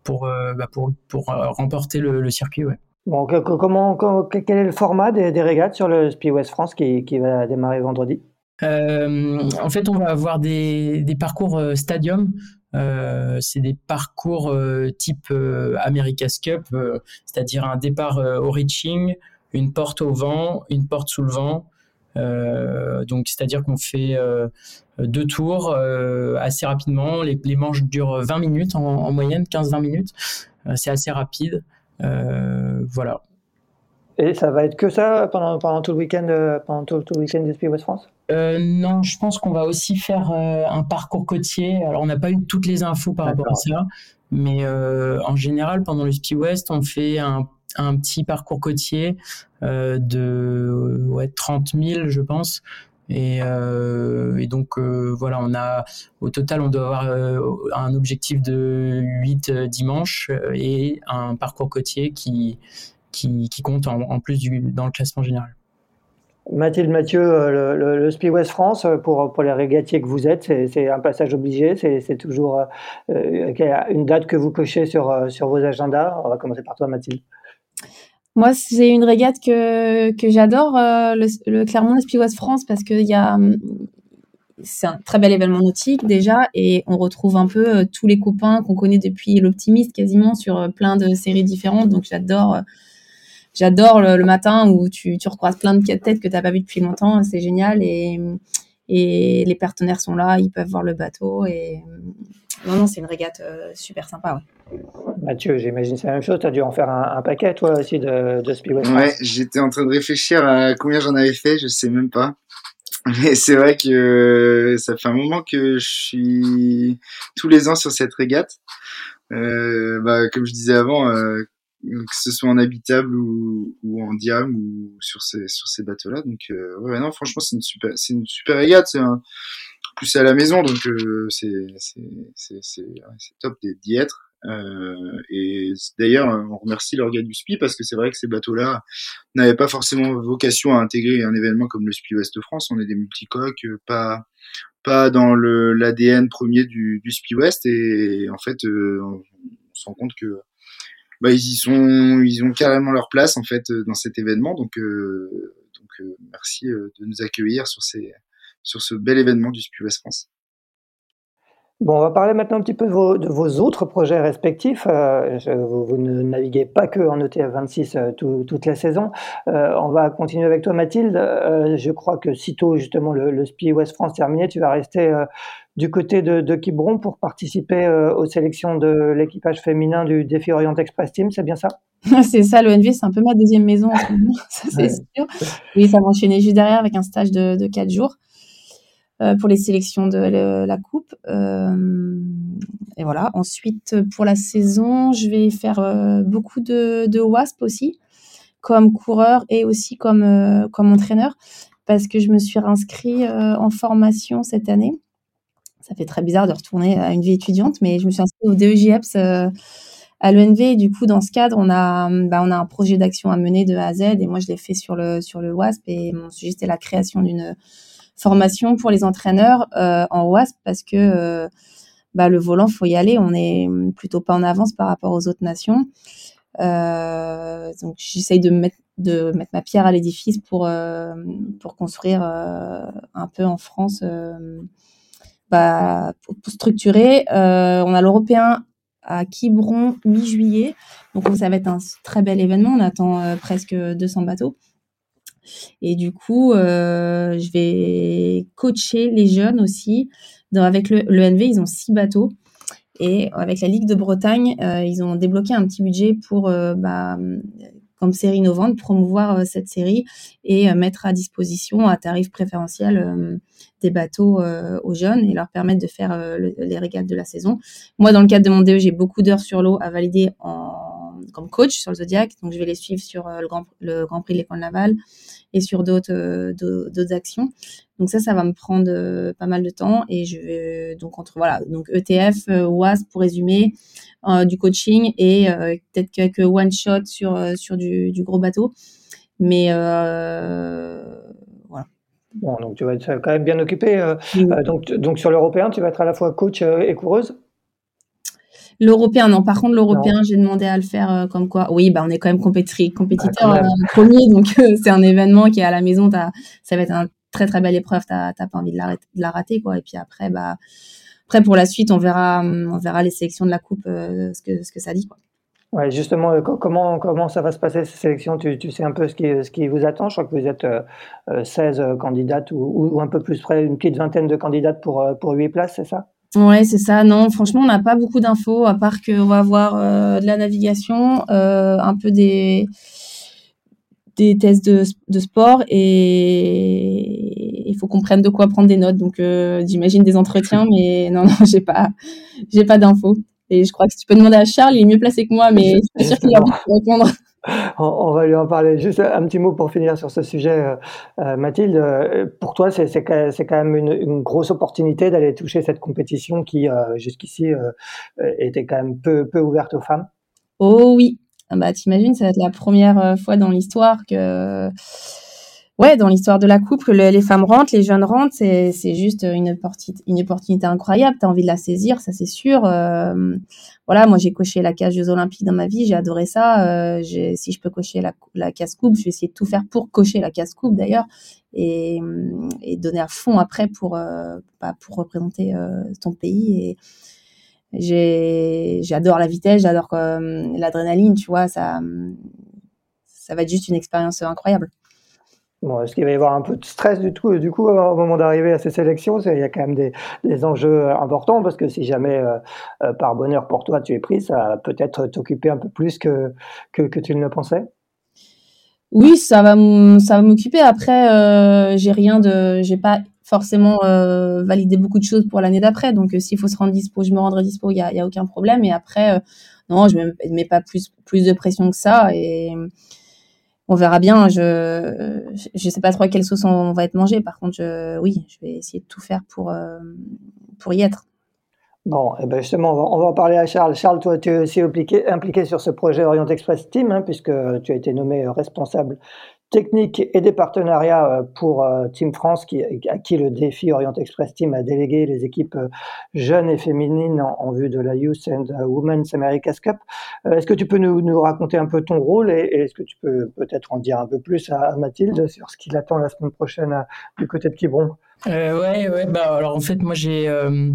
pour bah pour, pour remporter le, le circuit. Ouais. Bon, comment, quel est le format des, des régates sur le Spi West France qui, qui va démarrer vendredi? Euh, En fait, on va avoir des, des parcours euh, stadium. Euh, c'est des parcours euh, type euh, America's Cup, euh, c'est-à-dire un départ au reaching, une porte au vent, une porte sous le vent. donc, c'est-à-dire qu'on fait deux tours assez rapidement. Les, les, manches durent 20 minutes en, en moyenne, 15-20 minutes. c'est assez rapide. Euh, voilà. Et ça va être que ça pendant, pendant tout le week-end euh, pendant tout, tout, le week-end du Speed West France? Euh, Non, je pense qu'on va aussi faire euh, un parcours côtier. Alors on n'a pas eu toutes les infos par rapport à ça, mais euh, en général pendant le Speed West, on fait un, un petit parcours côtier de ouais, 30 000, je pense. Et, euh, donc euh, voilà, on a au total, on doit avoir euh, un objectif de 8 dimanches et un parcours côtier qui, qui, compte en, plus dans le classement général. Mathilde Mathieu, le, le, le Speed West France, pour, pour les régatiers que vous êtes, c'est un passage obligé, c'est toujours euh, une date que vous cochez sur, sur vos agendas. On va commencer par toi, Mathilde. Moi, c'est une régate que, que j'adore, euh, le, le, Clermont West France, parce y a. C'est un très bel événement nautique déjà, et on retrouve un peu euh, tous les copains qu'on connaît depuis l'Optimiste quasiment sur euh, plein de séries différentes. Donc j'adore, j'adore le, matin où tu, tu recroises plein de têtes que tu n'as pas vu depuis longtemps. C'est génial et, et les partenaires sont là, ils peuvent voir le bateau et non, non, c'est une régate super sympa. Ouais. Mathieu, j'imagine c'est la même chose. Tu as dû en faire un, un, paquet, toi aussi, de, de Speedway. Ouais, j'étais en train de réfléchir à combien j'en avais fait, je sais même pas. Mais c'est vrai que ça fait un moment que je suis tous les ans sur cette régate. Euh, bah, comme je disais avant, euh, que ce soit en habitable ou, ou en diam ou sur ces sur ces bateaux-là. Donc ouais, non, franchement, c'est une super c'est une super régate. C'est un plus à la maison, donc c'est c'est c'est c'est top d'y être. Euh, et d'ailleurs, on remercie l'organe du SPI parce que c'est vrai que ces bateaux-là n'avaient pas forcément vocation à intégrer un événement comme le SPI Ouest France. On est des multicoques, pas pas dans le l'ADN premier du, du SPI West. Et en fait, euh, on, se rend compte que bah, ils sont, ils ont carrément leur place en fait dans cet événement. Donc, euh, donc merci de nous accueillir sur ce bel événement du SPI West France. Bon, on va parler maintenant un petit peu de vos, de vos autres projets respectifs. Euh, vous, ne naviguez pas que en ETF 26 euh, toute la saison. Euh, on va continuer avec toi, Mathilde. je crois que sitôt justement le, le SPI West France terminé, tu vas rester du côté de, de Quiberon pour participer aux sélections de l'équipage féminin du Défi Orient Express Team. C'est bien ça? C'est ça, l'ONV, c'est un peu ma deuxième maison en ce moment, ça c'est sûr. Oui, ça va enchaîner juste derrière avec un stage de, de 4 jours. Euh, pour les sélections de la coupe. Euh, et voilà. Ensuite, pour la saison, je vais faire euh, beaucoup de, de WASP aussi, comme coureur et aussi comme, comme entraîneur, parce que je me suis inscrit en formation cette année. Ça fait très bizarre de retourner à une vie étudiante, mais je me suis inscrite au DEJEPS à l'ENV. Et du coup, dans ce cadre, on a, bah, on a un projet d'action à mener de A à Z. Et moi, je l'ai fait sur le, sur le WASP. Et mon sujet, c'était la création d'une formation pour les entraîneurs euh, en WASP parce que euh, bah, le volant, faut y aller. On est plutôt pas en avance par rapport aux autres nations. Euh, donc j'essaye de mettre de mettre ma pierre à l'édifice pour pour construire un peu en France bah, pour, structurer. on a l'européen à Quiberon mi-juillet, donc ça va être un très bel événement. On attend presque 200 bateaux. Et du coup, euh, je vais coacher les jeunes aussi. avec le, NV, ils ont six bateaux. Et avec la Ligue de Bretagne, euh, ils ont débloqué un petit budget pour, euh, bah, comme série innovante, promouvoir cette série et mettre à disposition à tarif préférentiel des bateaux aux jeunes et leur permettre de faire les régates de la saison. Moi, dans le cadre de mon DE, j'ai beaucoup d'heures sur l'eau à valider en, comme coach sur le Zodiac. Donc, je vais les suivre sur le, Grand, le Grand Prix de l'école navale, et sur d'autres euh, d'autres actions. Donc ça, ça va me prendre euh, pas mal de temps et je vais donc entre voilà donc ETF, euh, WAS pour résumer, du coaching et peut-être quelques one shot sur sur du, du gros bateau, mais voilà. Bon, donc tu vas être quand même bien occupé. donc, donc sur l'européen, tu vas être à la fois coach et coureuse? L'européen, non. Par contre, l'européen, j'ai demandé à le faire euh, comme quoi. Oui, bah, on est quand même compétiteur ah, premier, donc euh, c'est un événement qui est à la maison. Ça va être une très très belle épreuve. T'as pas envie de la, de la, rater, quoi. Et puis après, bah, après pour la suite, on verra, on verra les sélections de la coupe, ce que ce que ça dit, quoi. Ouais, justement, comment, comment ça va se passer ces sélections? Tu, tu sais un peu ce qui, ce qui vous attend? Je crois que vous êtes 16 candidates ou, ou, un peu plus près, une petite vingtaine de candidates pour, pour 8 places, c'est ça? Ouais, c'est ça. Non, franchement, on n'a pas beaucoup d'infos, à part qu'on va avoir euh, de la navigation, euh, un peu des, des tests de, de sport et il faut qu'on prenne de quoi prendre des notes. Donc, euh, j'imagine des entretiens, mais non, non, j'ai pas, j'ai pas d'infos. Et je crois que si tu peux demander à Charles, il est mieux placé que moi, mais je suis sûr qu'il a envie de répondre on, va lui en parler. Juste un petit mot pour finir sur ce sujet, euh, euh, Mathilde. Euh, pour toi, c'est quand même une, grosse opportunité d'aller toucher cette compétition qui, jusqu'ici, était quand même peu, peu ouverte aux femmes. Oh oui. Ah bah, t'imagines, ça va être la première fois dans l'histoire que ouais, dans l'histoire de la coupe, que les femmes rentrent, les jeunes rentrent, c'est, juste une, opportunité, une opportunité incroyable. Tu as envie de la saisir, ça c'est sûr. Euh, voilà, moi j'ai coché la case Jeux Olympiques dans ma vie, j'ai adoré ça. Euh, si je peux cocher la, la case coupe, je vais essayer de tout faire pour cocher la case coupe d'ailleurs et, et donner à fond après pour, euh, bah, pour représenter euh, ton pays. Et j'adore la vitesse, j'adore l'adrénaline, tu vois, ça, ça va être juste une expérience incroyable. Est-ce qu'il va y avoir un peu de stress du tout, du coup, au moment d'arriver à ces sélections? Il y a quand même des, des enjeux importants parce que si jamais, euh, euh, par bonheur pour toi, tu es pris, ça va peut-être t'occuper un peu plus que, que, tu ne le pensais? Oui, ça va, ça va m'occuper. Après, euh, j'ai rien de, j'ai pas forcément valider beaucoup de choses pour l'année d'après. Donc, s'il faut se rendre dispo, je me rendrai dispo, il y a, y a, aucun problème. Et après, non, je ne mets pas plus, plus de pression que ça. Et on verra bien. Je je sais pas trop à quelle sauce on va être mangé. Par contre, je, oui, je vais essayer de tout faire pour, pour y être. Bon, et eh ben justement, on va, en parler à Charles. Charles, toi, tu es aussi impliqué, impliqué sur ce projet Orient Express Team, hein, puisque tu as été nommé responsable technique et des partenariats euh, pour euh, Team France, qui, à qui le défi Orient Express Team a délégué les équipes euh, jeunes et féminines en, vue de la Youth and Women's America's Cup. Est-ce que tu peux nous, raconter un peu ton rôle et, est-ce que tu peux peut-être en dire un peu plus à, Mathilde sur ce qui l'attend la semaine prochaine du côté de Quiberon? Euh, ouais, ouais, bah alors en fait, moi j'ai euh,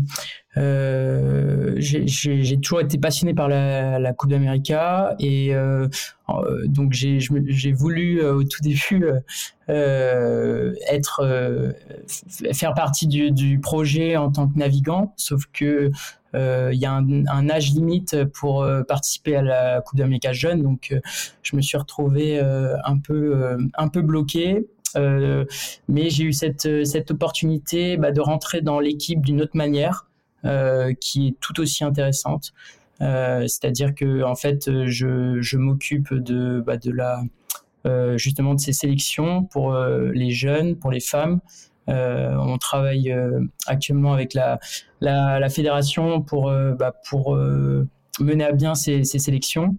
euh, j'ai toujours été passionné par la, Coupe d'Amérique et euh, donc j'ai voulu au tout début être faire partie du, du, projet en tant que navigant, sauf que il y a un, un, âge limite pour participer à la Coupe d'Amérique jeune, donc je me suis retrouvé un peu un peu bloqué euh, mais j'ai eu cette, cette opportunité bah, de rentrer dans l'équipe d'une autre manière euh, qui est tout aussi intéressante. Euh, c'est-à-dire que en fait, je, je m'occupe de, bah, de la justement de ces sélections pour les jeunes, pour les femmes. on travaille actuellement avec la, la, la fédération pour, bah, pour mener à bien ces, ces sélections.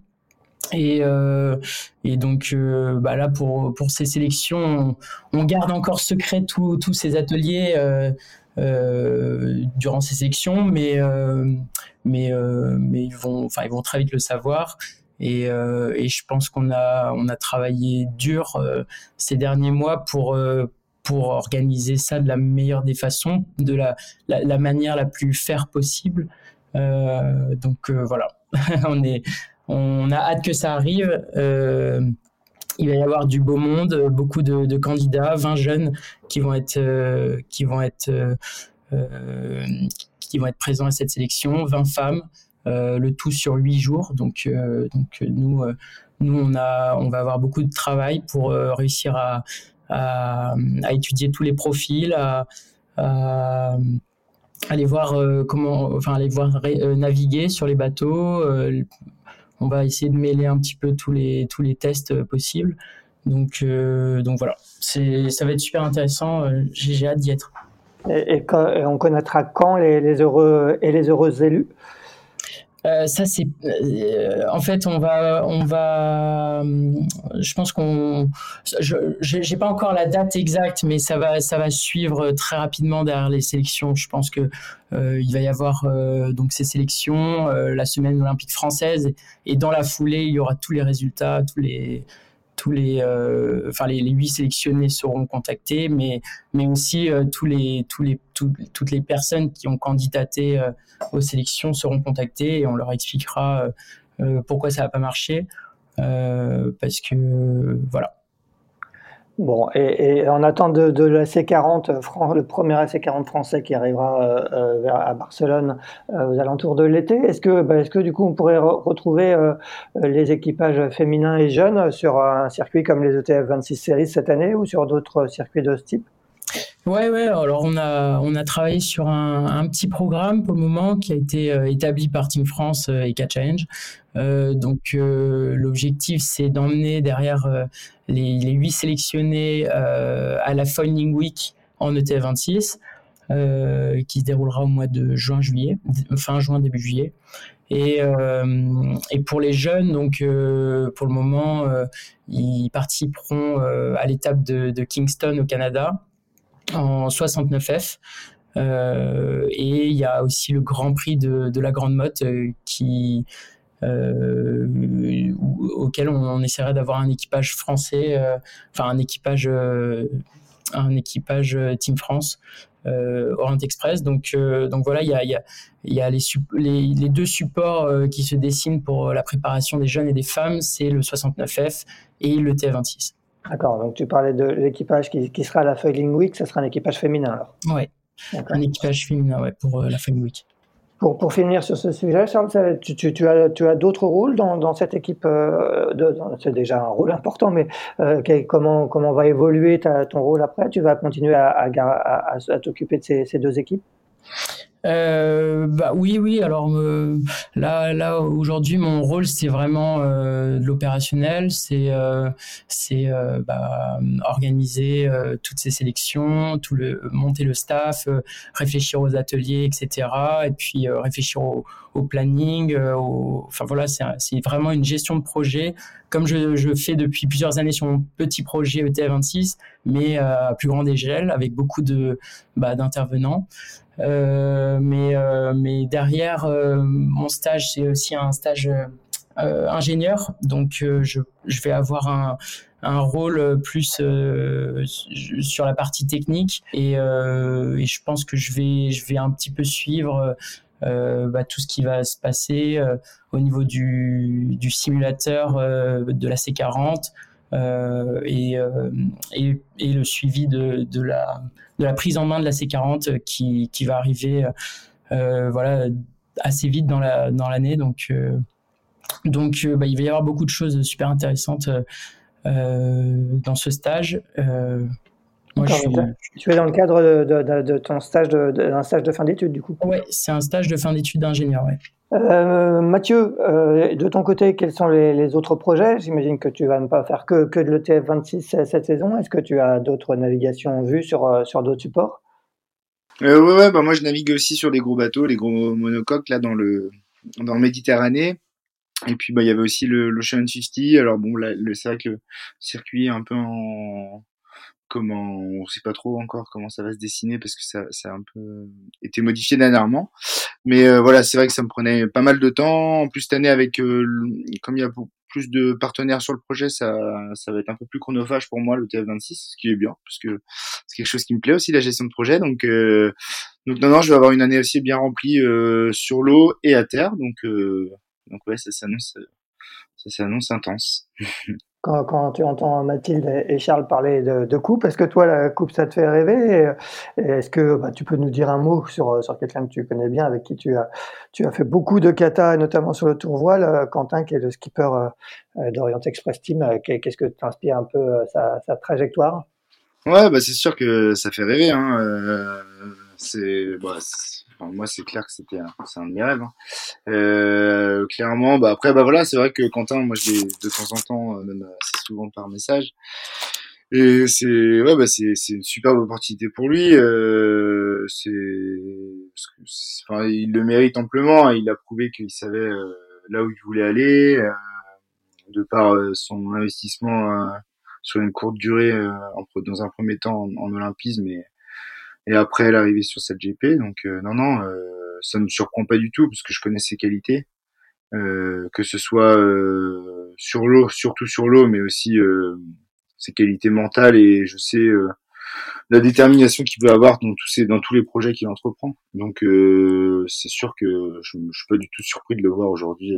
Et, euh, et donc euh, bah là pour pour ces sélections, on, garde encore secret tous ces ateliers euh, euh, durant ces sélections, mais euh, mais mais ils vont enfin ils vont très vite le savoir. Et, et je pense qu'on a on a travaillé dur ces derniers mois pour pour organiser ça de la meilleure des façons, de la, la, la manière la plus faire possible. donc voilà, on est on a hâte que ça arrive. Euh, il va y avoir du beau monde, beaucoup de, candidats, 20 jeunes qui vont être, euh, euh, qui vont être présents à cette sélection, 20 femmes, le tout sur 8 jours. Donc, nous, nous on, va avoir beaucoup de travail pour réussir à, à, étudier tous les profils, à, aller voir comment, enfin aller voir naviguer sur les bateaux, on va essayer de mêler un petit peu tous les, les tests euh, possibles. Donc, euh, voilà, ça va être super intéressant. Euh, j'ai, hâte d'y être. Et, on connaîtra quand les, heureux et les heureuses élus? Euh, ça c'est euh, en fait on va on va je pense qu'on j'ai pas encore la date exacte mais ça va ça va suivre très rapidement derrière les sélections. Je pense que euh, il va y avoir donc ces sélections la semaine olympique française. Et dans la foulée il y aura tous les résultats tous les tous les, euh, enfin les, huit sélectionnés seront contactés, mais mais aussi euh, tous les tous les toutes les personnes qui ont candidaté euh, aux sélections seront contactées et on leur expliquera pourquoi ça n'a pas marché, parce que voilà. Bon, et, et, on attend de, de l'AC40, le premier AC40 français qui arrivera euh, euh, à Barcelone euh, aux alentours de l'été. Est-ce que, bah, est-ce que du coup on pourrait retrouver les équipages féminins et jeunes sur un circuit comme les ETF 26 séries cette année ou sur d'autres circuits de ce type? Ouais, ouais. Alors on a on a travaillé sur un, petit programme pour le moment qui a été établi par Team France et Catch Challenge. Euh, donc l'objectif c'est d'emmener derrière les, huit sélectionnés euh, à la Foiling Week en ETF 26, euh, qui se déroulera au mois de juin-juillet, fin juin, début juillet. Et, euh, et, pour les jeunes, donc pour le moment, ils participeront à l'étape de, Kingston au Canada en 69F. et il y a aussi le Grand Prix de, la Grande Motte qui, euh, auquel on, essaierait d'avoir un équipage français, euh, enfin un équipage, euh, un équipage Team France. Orient Express. Donc, voilà, il y a, les, deux supports qui se dessinent pour la préparation des jeunes et des femmes, c'est le 69F et le TF26. D'accord, donc tu parlais de l'équipage qui, qui, sera à la Foiling Week, ce sera un équipage féminin alors. Oui, un équipage féminin ouais, pour la Foiling Week. Pour, pour finir sur ce sujet, Charles, tu, tu, tu as, tu as d'autres rôles dans, dans cette équipe euh, C'est déjà un rôle important, mais euh, comment, comment va évoluer ta, ton rôle après? Tu vas continuer à, à, à, à t'occuper de ces, ces deux équipes? Euh, bah oui, oui. Alors euh, là, là aujourd'hui, mon rôle c'est vraiment euh, l'opérationnel, c'est euh, c'est euh, bah, organiser toutes ces sélections, tout le monter le staff, réfléchir aux ateliers, etc. Et puis réfléchir au, au planning. Au, enfin voilà, c'est vraiment une gestion de projet comme je, je, fais depuis plusieurs années sur mon petit projet ETA26, mais à plus grande échelle, avec beaucoup de bah, d'intervenants. Euh, mais, euh, mais derrière, euh, mon stage, c'est aussi un stage ingénieur. Donc, je, je, vais avoir un, un rôle plus sur la partie technique et, et, je pense que je vais, je vais un petit peu suivre euh, bah, tout ce qui va se passer euh, au niveau du, du simulateur de la C40 et, et, et, le suivi de, de la de la prise en main de la C40 qui, qui va arriver euh, voilà, assez vite dans la dans l'année. Donc, euh, donc euh, bah, il va y avoir beaucoup de choses super intéressantes dans ce stage. Moi, je suis... Tu es dans le cadre de, de, de ton stage d'un stage de fin d'études, du coup Oui, c'est un stage de fin d'études d'ingénieur, ouais. Euh, Mathieu, euh, de ton côté, quels sont les, les autres projets? J'imagine que tu vas ne pas faire que, que de l'ETF 26 cette saison. Est-ce que tu as d'autres navigations en vue sur, euh, sur d'autres supports? Euh, Ouais, ouais bah moi je navigue aussi sur des gros bateaux, les gros monocoques là dans le, dans le Méditerranée. Et puis bah il y avait aussi le l'Ocean 50. Alors bon, le circuit est un peu en comment on sait pas trop encore comment ça va se dessiner parce que ça, ça a un peu été modifié dernièrement. Mais euh, voilà c'est vrai que ça me prenait pas mal de temps. En plus cette année avec euh, comme il y a plus de partenaires sur le projet ça ça va être un peu plus chronophage pour moi le TF26 ce qui est bien parce que c'est quelque chose qui me plaît aussi la gestion de projet. Donc euh, donc non non je vais avoir une année aussi bien remplie sur l'eau et à terre. Donc donc ouais ça s'annonce ça s'annonce intense quand, tu entends Mathilde et Charles parler de, coupe, est-ce que toi, la coupe, ça te fait rêver? Est-ce que bah, tu peux nous dire un mot sur, sur quelqu'un que tu connais bien, avec qui tu as, tu as fait beaucoup de kata, notamment sur le tour voile, euh, Quentin, qui est le skipper euh, d'Orient Express Team. Euh, qu'est-ce que t'inspire un peu sa, sa trajectoire? Ouais, bah c'est sûr que ça fait rêver. Hein. Euh, c'est bah, moi, c'est clair que c'était un, c'est un de mes rêves. Hein. Euh, clairement, bah après, bah voilà, c'est vrai que Quentin, moi, je l'ai de temps en temps, euh, même assez souvent par message. Et c'est ouais, bah c'est c'est une superbe opportunité pour lui. Euh, c'est, enfin, il le mérite amplement. Hein. Il a prouvé qu'il savait euh, là où il voulait aller, euh, de par euh, son investissement sur une courte durée, dans un premier temps en, en olympisme et et après l'arrivée sur cette GP. Donc euh, non, non, euh, ça ne me surprend pas du tout parce que je connais ses qualités, euh, que ce soit sur l'eau, surtout sur l'eau, mais aussi ses qualités mentales et je sais la détermination qu'il peut avoir dans tous dans tous les projets qu'il entreprend. Donc c'est sûr que je, je suis pas du tout surpris de le voir aujourd'hui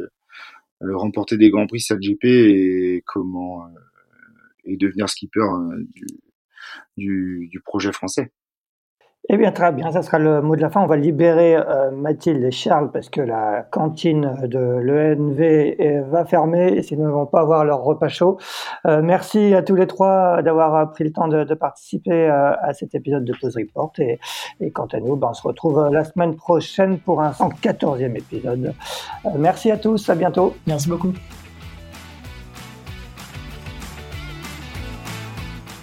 remporter des grands prix cette GP et comment et devenir skipper du, du, du projet français. Eh bien, très bien, ça sera le mot de la fin. On va libérer euh, Mathilde et Charles parce que la cantine de l'ENV va fermer et s'ils ne vont pas avoir leur repas chaud. Euh, merci à tous les trois d'avoir pris le temps de, participer euh, à cet épisode de Pause Report. Et, et quant à nous, ben, on se retrouve la semaine prochaine pour un 114e épisode. Merci à tous, à bientôt. Merci beaucoup.